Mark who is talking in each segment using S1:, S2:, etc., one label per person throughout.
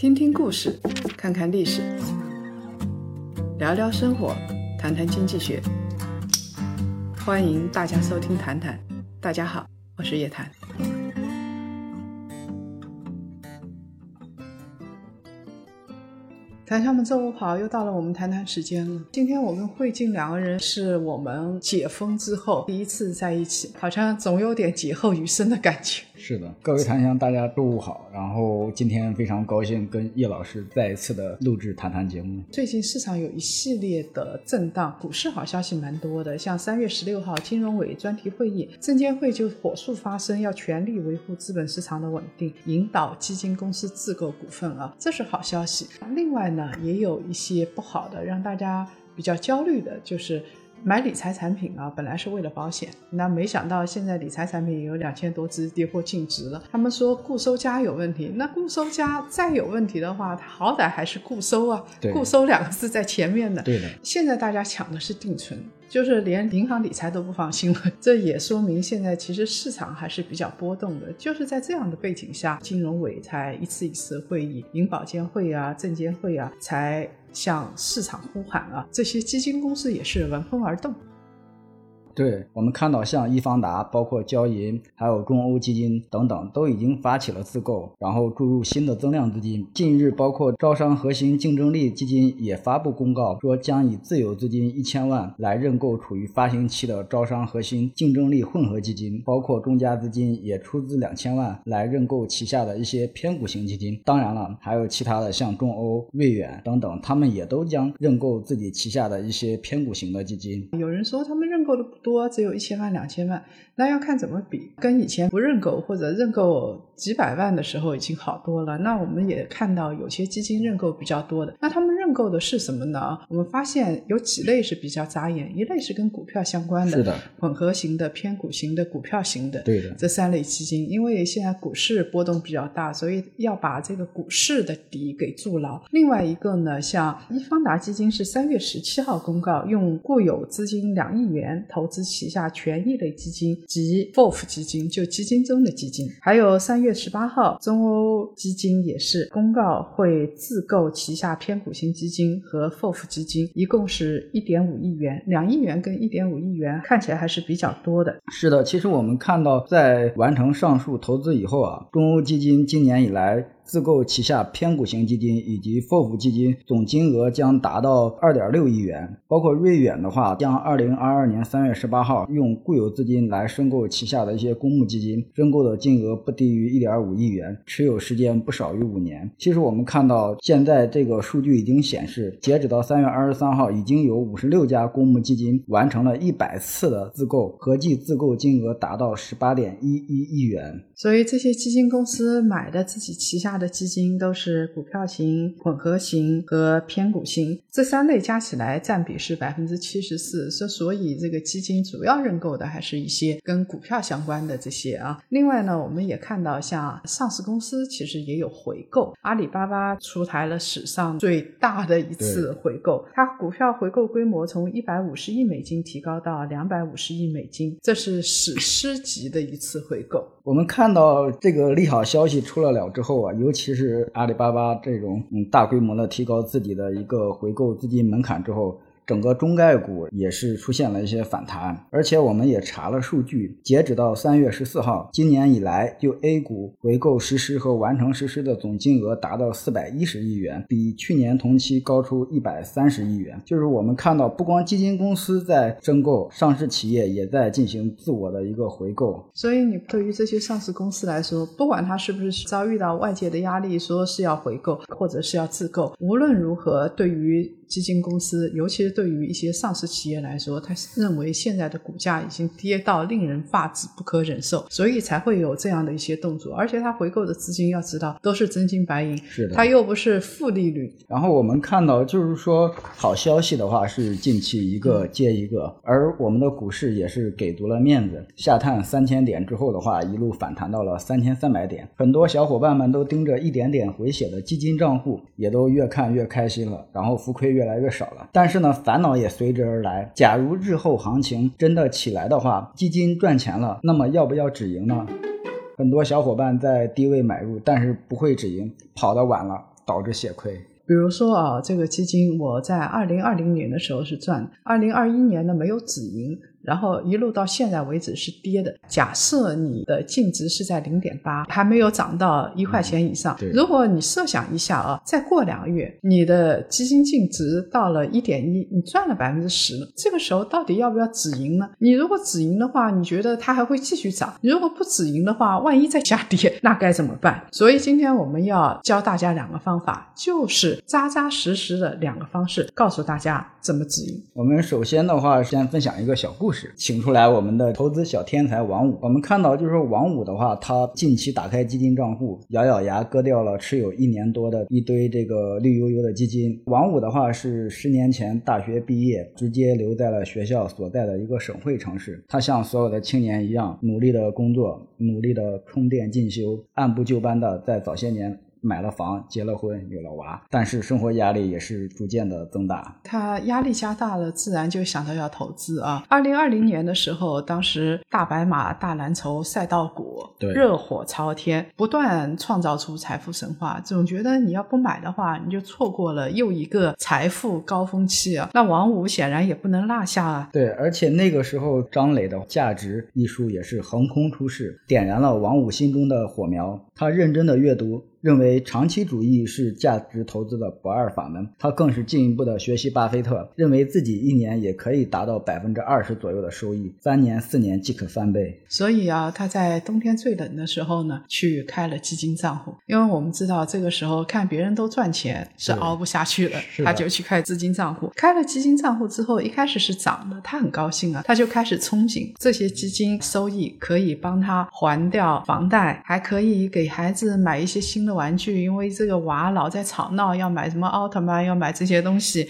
S1: 听听故事，看看历史，聊聊生活，谈谈经济学。欢迎大家收听《谈谈》，大家好，我是叶檀。谈笑们，周五好，又到了我们谈谈时间了。今天我们慧静两个人，是我们解封之后第一次在一起，好像总有点劫后余生的感觉。
S2: 是的，各位檀香，大家中午好。然后今天非常高兴跟叶老师再一次的录制谈谈节目。
S1: 最近市场有一系列的震荡，股市好消息蛮多的，像三月十六号金融委专题会议，证监会就火速发声，要全力维护资本市场的稳定，引导基金公司自购股份啊，这是好消息。另外呢，也有一些不好的，让大家比较焦虑的，就是。买理财产品啊，本来是为了保险，那没想到现在理财产品有两千多只跌破净值了。他们说固收加有问题，那固收加再有问题的话，它好歹还是固收啊，固收两个字在前面的。
S2: 对的。
S1: 现在大家抢的是定存，就是连银行理财都不放心了。这也说明现在其实市场还是比较波动的。就是在这样的背景下，金融委才一次一次会议，银保监会啊、证监会啊才。向市场呼喊啊！这些基金公司也是闻风而动。
S2: 对我们看到，像易方达、包括交银、还有中欧基金等等，都已经发起了自购，然后注入新的增量资金。近日，包括招商核心竞争力基金也发布公告，说将以自有资金一千万来认购处于发行期的招商核心竞争力混合基金。包括中加资金也出资两千万来认购旗下的一些偏股型基金。当然了，还有其他的像中欧、瑞远等等，他们也都将认购自己旗下的一些偏股型的基金。
S1: 有人说他们认购的不多，多只有一千万、两千万，那要看怎么比。跟以前不认购或者认购几百万的时候已经好多了。那我们也看到有些基金认购比较多的，那他们认购的是什么呢？我们发现有几类是比较扎眼，一类是跟股票相关的，
S2: 是的，
S1: 混合型的、偏股型的、股票型的，
S2: 对的，
S1: 这三类基金。因为现在股市波动比较大，所以要把这个股市的底给筑牢。另外一个呢，像易方达基金是三月十七号公告，用固有资金两亿元投资旗下权益类基金及 FOF 基金，就基金中的基金。还有三月十八号，中欧基金也是公告会自购旗下偏股型基金和 FOF 基金，一共是一点五亿元，两亿元跟一点五亿元看起来还是比较多的。
S2: 是的，其实我们看到，在完成上述投资以后啊，中欧基金今年以来。自购旗下偏股型基金以及 FOF 基金总金额将达到二点六亿元，包括瑞远的话，将二零二二年三月十八号用固有资金来申购旗下的一些公募基金，申购的金额不低于一点五亿元，持有时间不少于五年。其实我们看到，现在这个数据已经显示，截止到三月二十三号，已经有五十六家公募基金完成了一百次的自购，合计自购金额达到十八点一一亿元。
S1: 所以这些基金公司买的自己旗下。的基金都是股票型、混合型和偏股型，这三类加起来占比是百分之七十四。所所以这个基金主要认购的还是一些跟股票相关的这些啊。另外呢，我们也看到像上市公司其实也有回购，阿里巴巴出台了史上最大的一次回购，它股票回购规模从一百五十亿美金提高到两百五十亿美金，这是史诗级的一次回购。
S2: 我们看到这个利好消息出了了之后啊，尤其是阿里巴巴这种嗯大规模的提高自己的一个回购资金门槛之后。整个中概股也是出现了一些反弹，而且我们也查了数据，截止到三月十四号，今年以来就 A 股回购实施和完成实施的总金额达到四百一十亿元，比去年同期高出一百三十亿元。就是我们看到，不光基金公司在申购，上市企业也在进行自我的一个回购。
S1: 所以，你对于这些上市公司来说，不管它是不是遭遇到外界的压力，说是要回购或者是要自购，无论如何，对于基金公司，尤其是对于一些上市企业来说，他认为现在的股价已经跌到令人发指、不可忍受，所以才会有这样的一些动作。而且他回购的资金，要知道都是真金白银，
S2: 是的，
S1: 他又不是负利率。
S2: 然后我们看到，就是说好消息的话是近期一个接一个，而我们的股市也是给足了面子，下探三千点之后的话，一路反弹到了三千三百点。很多小伙伴们都盯着一点点回血的基金账户，也都越看越开心了，然后浮亏越。越来越少了，但是呢，烦恼也随之而来。假如日后行情真的起来的话，基金赚钱了，那么要不要止盈呢？很多小伙伴在低位买入，但是不会止盈，跑得晚了。导致血亏。
S1: 比如说啊，这个基金我在二零二零年的时候是赚，二零二一年呢没有止盈。然后一路到现在为止是跌的。假设你的净值是在零点八，还没有涨到一块钱以上。如果你设想一下啊，再过两个月，你的基金净值到了一点一，你赚了百分之十了。这个时候到底要不要止盈呢？你如果止盈的话，你觉得它还会继续涨？你如果不止盈的话，万一再下跌，那该怎么办？所以今天我们要教大家两个方法，就是扎扎实实的两个方式，告诉大家怎么止盈。
S2: 我们首先的话，先分享一个小故事。请出来我们的投资小天才王五。我们看到，就是说王五的话，他近期打开基金账户，咬咬牙割掉了持有一年多的一堆这个绿油油的基金。王五的话是十年前大学毕业，直接留在了学校所在的一个省会城市。他像所有的青年一样，努力的工作，努力的充电进修，按部就班的在早些年。买了房，结了婚，有了娃，但是生活压力也是逐渐的增大。
S1: 他压力加大了，自然就想到要投资啊。二零二零年的时候，当时大白马、大蓝筹、赛道股热火朝天，不断创造出财富神话。总觉得你要不买的话，你就错过了又一个财富高峰期啊。那王五显然也不能落下啊。
S2: 对，而且那个时候张磊的《价值》一书也是横空出世，点燃了王五心中的火苗。他认真的阅读。认为长期主义是价值投资的不二法门，他更是进一步的学习巴菲特，认为自己一年也可以达到百分之二十左右的收益，三年四年即可翻倍。
S1: 所以啊，他在冬天最冷的时候呢，去开了基金账户，因为我们知道这个时候看别人都赚钱是熬不下去了，他就去开资金账户。开了基金账户之后，一开始是涨的，他很高兴啊，他就开始憧憬这些基金收益可以帮他还掉房贷，还可以给孩子买一些新的。玩具，因为这个娃老在吵闹，要买什么奥特曼，要买这些东西，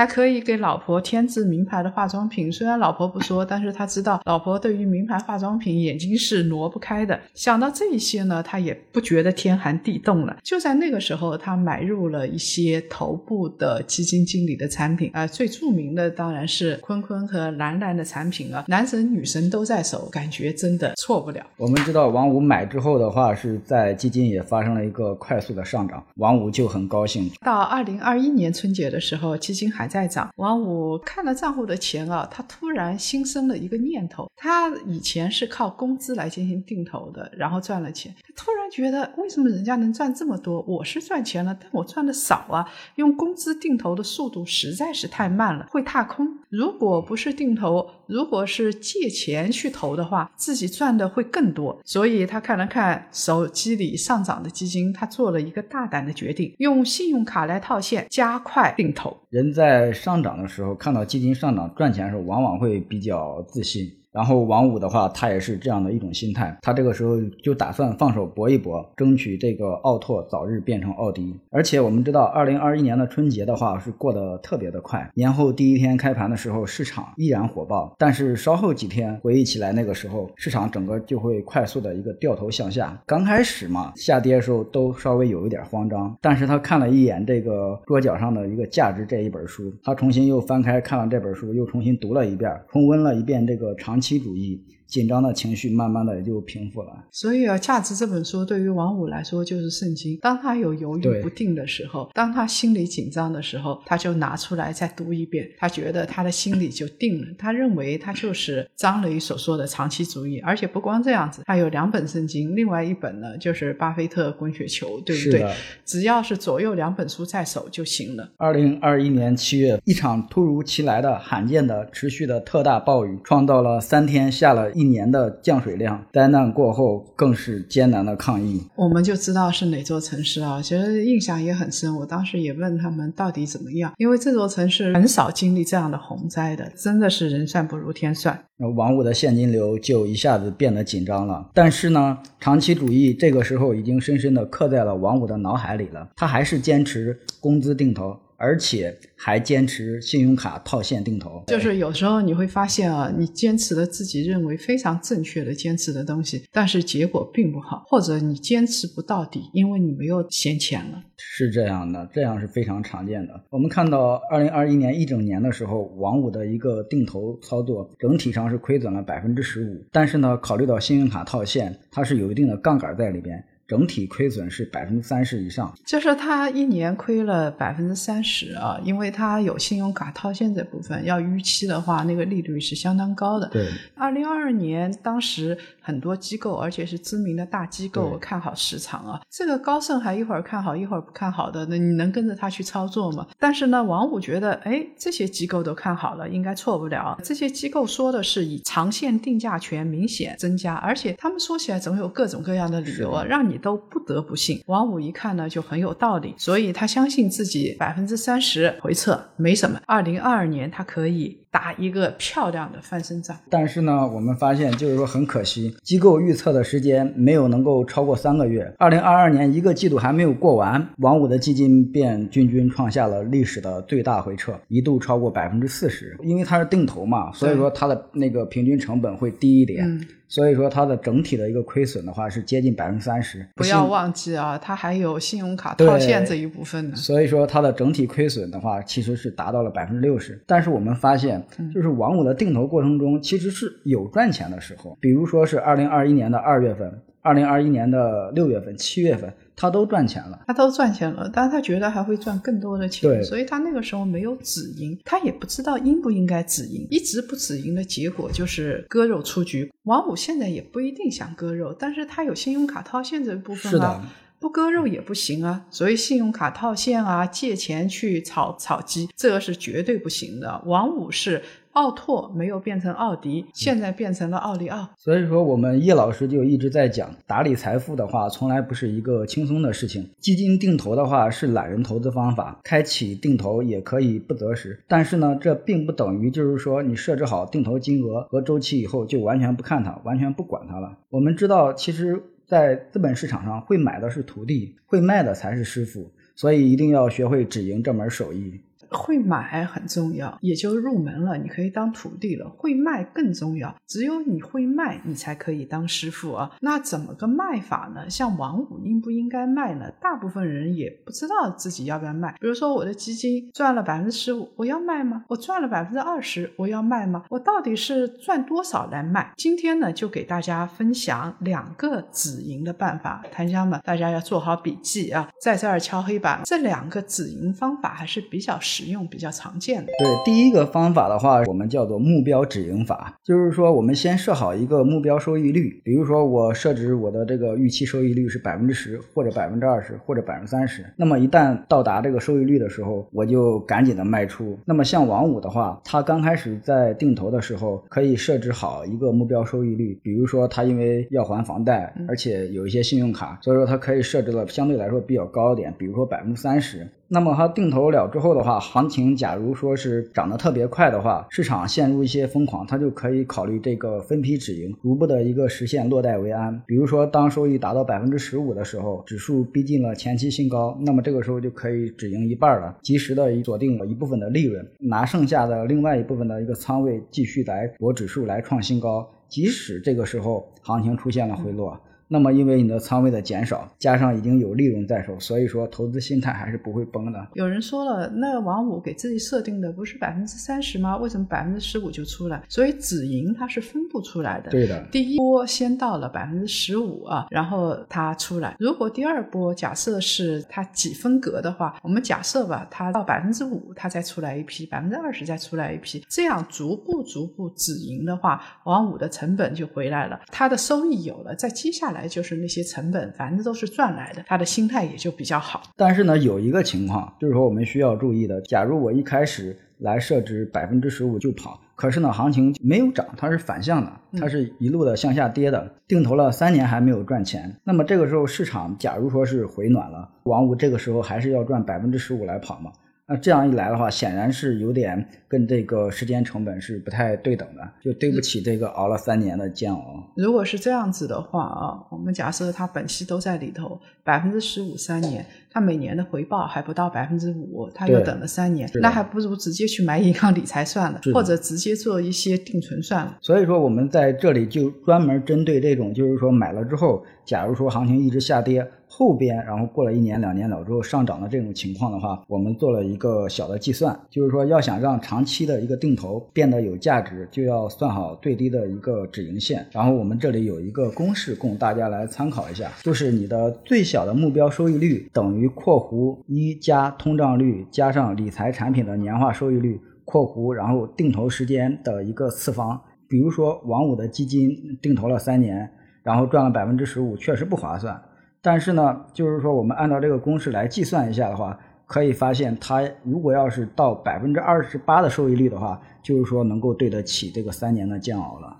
S1: 还可以给老婆添置名牌的化妆品。虽然老婆不说，但是他知道老婆对于名牌化妆品眼睛是挪不开的。想到这一些呢，他也不觉得天寒地冻了。就在那个时候，他买入了一些头部的基金经理的产品啊，最著名的当然是坤坤和兰兰的产品了。男神女神都在手，感觉真的错不了。
S2: 我们知道王五买之后的话，是在基金也发生了一个。个快速的上涨，王五就很高兴。
S1: 到二零二一年春节的时候，基金还在涨。王五看了账户的钱啊，他突然心生了一个念头：他以前是靠工资来进行定投的，然后赚了钱。他突然觉得，为什么人家能赚这么多？我是赚钱了，但我赚的少啊！用工资定投的速度实在是太慢了，会踏空。如果不是定投，如果是借钱去投的话，自己赚的会更多。所以他看了看手机里上涨的基金。他做了一个大胆的决定，用信用卡来套现，加快定投。
S2: 人在上涨的时候，看到基金上涨赚钱的时候，往往会比较自信。然后王五的话，他也是这样的一种心态，他这个时候就打算放手搏一搏，争取这个奥拓早日变成奥迪。而且我们知道，二零二一年的春节的话是过得特别的快，年后第一天开盘的时候，市场依然火爆。但是稍后几天回忆起来，那个时候市场整个就会快速的一个掉头向下。刚开始嘛，下跌的时候都稍微有一点慌张，但是他看了一眼这个桌角上的一个价值这一本书，他重新又翻开看了这本书，又重新读了一遍，重温了一遍这个长。期主义。紧张的情绪慢慢的也就平复了。
S1: 所以啊，《价值》这本书对于王五来说就是圣经。当他有犹豫不定的时候，当他心里紧张的时候，他就拿出来再读一遍。他觉得他的心里就定了。他认为他就是张磊所说的长期主义。而且不光这样子，他有两本圣经，另外一本呢就是巴菲特滚雪球，对不对？只要是左右两本书在手就行了。
S2: 二零二一年七月，一场突如其来的、罕见的、持续的特大暴雨，创造了三天下了。一年的降水量，灾难过后更是艰难的抗疫。
S1: 我们就知道是哪座城市啊，其实印象也很深。我当时也问他们到底怎么样，因为这座城市很少经历这样的洪灾的，真的是人算不如天算。
S2: 那王五的现金流就一下子变得紧张了。但是呢，长期主义这个时候已经深深的刻在了王五的脑海里了。他还是坚持工资定投。而且还坚持信用卡套现定投，
S1: 就是有时候你会发现啊，你坚持了自己认为非常正确的坚持的东西，但是结果并不好，或者你坚持不到底，因为你没有闲钱了。
S2: 是这样的，这样是非常常见的。我们看到二零二一年一整年的时候，王五的一个定投操作整体上是亏损了百分之十五，但是呢，考虑到信用卡套现，它是有一定的杠杆在里边。整体亏损是百分之三十以上。
S1: 就是他一年亏了百分之三十啊，因为他有信用卡套现这部分，要逾期的话，那个利率是相当高的。
S2: 对，
S1: 二零二二年当时很多机构，而且是知名的大机构看好市场啊。这个高盛还一会儿看好，一会儿不看好的，那你能跟着他去操作吗？但是呢，王五觉得，哎，这些机构都看好了，应该错不了。这些机构说的是以长线定价权明显增加，而且他们说起来总有各种各样的理由啊，让你都不得不信。王五一看呢，就很有道理，所以他相信自己百分之三十回撤没什么。二零二二年他可以打一个漂亮的翻身仗。
S2: 但是呢，我们发现就是说很可惜，机构预测的时间没有能够超过三个月。二零二二年一个季度还没有过完，王五的基金便均均创下了历史的最大回撤，一度超过百分之四十。因为它是定投嘛，所以说它的那个平均成本会低一点。
S1: 嗯
S2: 所以说它的整体的一个亏损的话是接近百分之三十，
S1: 不要忘记啊，它还有信用卡套现这一部分呢。
S2: 所以说它的整体亏损的话，其实是达到了百分之六十。但是我们发现，
S1: 嗯
S2: 就是王五的定投过程中，其实是有赚钱的时候，比如说是二零二一年的二月份、二零二一年的六月份、七月份，他都赚钱了。
S1: 他都赚钱了，但是他觉得还会赚更多的钱，所以他那个时候没有止盈，他也不知道应不应该止盈，一直不止盈的结果就是割肉出局。王五现在也不一定想割肉，但是他有信用卡套现这一部分
S2: 是的
S1: 啊。不割肉也不行啊，所以信用卡套现啊，借钱去炒炒鸡，这个是绝对不行的。王五是奥拓没有变成奥迪，现在变成了奥利奥。
S2: 所以说，我们叶老师就一直在讲，打理财富的话，从来不是一个轻松的事情。基金定投的话是懒人投资方法，开启定投也可以不择时。但是呢，这并不等于就是说你设置好定投金额和周期以后就完全不看它，完全不管它了。我们知道，其实，在资本市场上，会买的是徒弟，会卖的才是师傅。所以一定要学会止盈这门手艺。
S1: 会买很重要，也就入门了，你可以当徒弟了。会卖更重要，只有你会卖，你才可以当师傅啊。那怎么个卖法呢？像王五应不应该卖呢？大部分人也不知道自己要不要卖。比如说我的基金赚了百分之十五，我要卖吗？我赚了百分之二十，我要卖吗？我到底是赚多少来卖？今天呢，就给大家分享两个止盈的办法，檀香们，大家要做好笔记啊，在这儿敲黑板。这两个止盈方法还是比较实用、比较常见的。
S2: 对，第一个方法的话，我们叫做目标止盈法，就是说我们先设好一个目标收益率，比如说我设置我的这个预期收益率是百分之十，或者百分之二十，或者百分之三十。那么一旦到达这个收益率的时候，我就赶紧的卖出。那么像王五的话，他刚开始在定投的时候，可以设置好一个目标收益率，比如说他因为要还房贷，而且有一些信用卡，所以说他可以设置的相对来说比较高一点，比如说百分之三十。那么它定投了之后的话，行情假如说是涨得特别快的话，市场陷入一些疯狂，它就可以考虑这个分批止盈，逐步的一个实现落袋为安。比如说，当收益达到百分之十五的时候，指数逼近了前期新高，那么这个时候就可以止盈一半了，及时的锁定一部分的利润，拿剩下的另外一部分的一个仓位继续来博指数来创新高，即使这个时候行情出现了回落。那么，因为你的仓位的减少，加上已经有利润在手，所以说投资心态还是不会崩的。
S1: 有人说了，那王五给自己设定的不是百分之三十吗？为什么百分之十五就出来？所以止盈它是分不出来的。
S2: 对的，
S1: 第一波先到了百分之十五啊，然后它出来。如果第二波假设是它几分格的话，我们假设吧，它到百分之五，它再出来一批，百分之二十再出来一批，这样逐步逐步止盈的话，王五的成本就回来了，它的收益有了，再接下来就是那些成本，反正都是赚来的，他的心态也就比较好。
S2: 但是呢，有一个情况，就是说我们需要注意的，假如我一开始来设置百分之十五就跑，可是呢，行情没有涨，它是反向的，它是一路的向下跌的，定投了三年还没有赚钱，那么这个时候市场假如说是回暖了，王五这个时候还是要赚百分之十五来跑嘛？那这样一来的话，显然是有点跟这个时间成本是不太对等的，就对不起这个熬了三年的煎熬。
S1: 如果是这样子的话啊，我们假设它本息都在里头，百分之十五三年，它每年的回报还不到百分之五，它又等了三年那还不如直接去买银行理财算了或者直接做一些定存算了。
S2: 所以说我们在这里就专门针对这种，就是说买了之后假如说行情一直下跌，后边然后过了一年两年了之后上涨的这种情况的话，我们做了一个小的计算，就是说要想让长期的一个定投变得有价值，就要算好最低的一个止盈线。然后我们这里有一个公式供大家来参考一下，就是你的最小的目标收益率等于（括弧一加通胀率加上理财产品的年化收益率）。括弧，然后定投时间的一个次方，比如说王五的基金定投了三年，然后赚了百分之十五，确实不划算。但是呢，就是说我们按照这个公式来计算一下的话，可以发现它如果要是到百分之二十八的收益率的话，就是说能够对得起这个三年的煎熬了。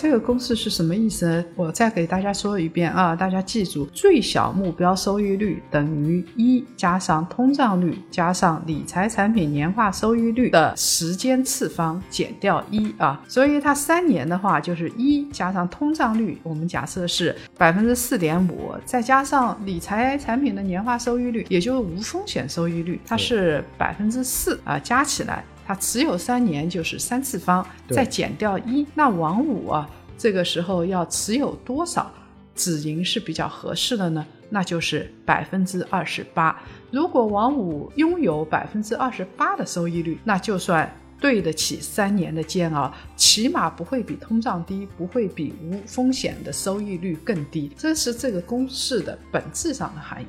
S1: 这个公式是什么意思呢？我再给大家说一遍啊，大家记住，最小目标收益率等于一加上通胀率加上理财产品年化收益率的时间次方减掉一啊。所以它三年的话就是一加上通胀率，我们假设是百分之四点五，再加上理财产品的年化收益率，也就是无风险收益率，它是百分之四啊，加起来。它持有三年就是三次方，再减掉一，那王五啊，这个时候要持有多少止盈是比较合适的呢？那就是百分之二十八。如果王五拥有百分之二十八的收益率，那就算对得起三年的煎熬，起码不会比通胀低，不会比无风险的收益率更低。这是这个公式的本质上的含义。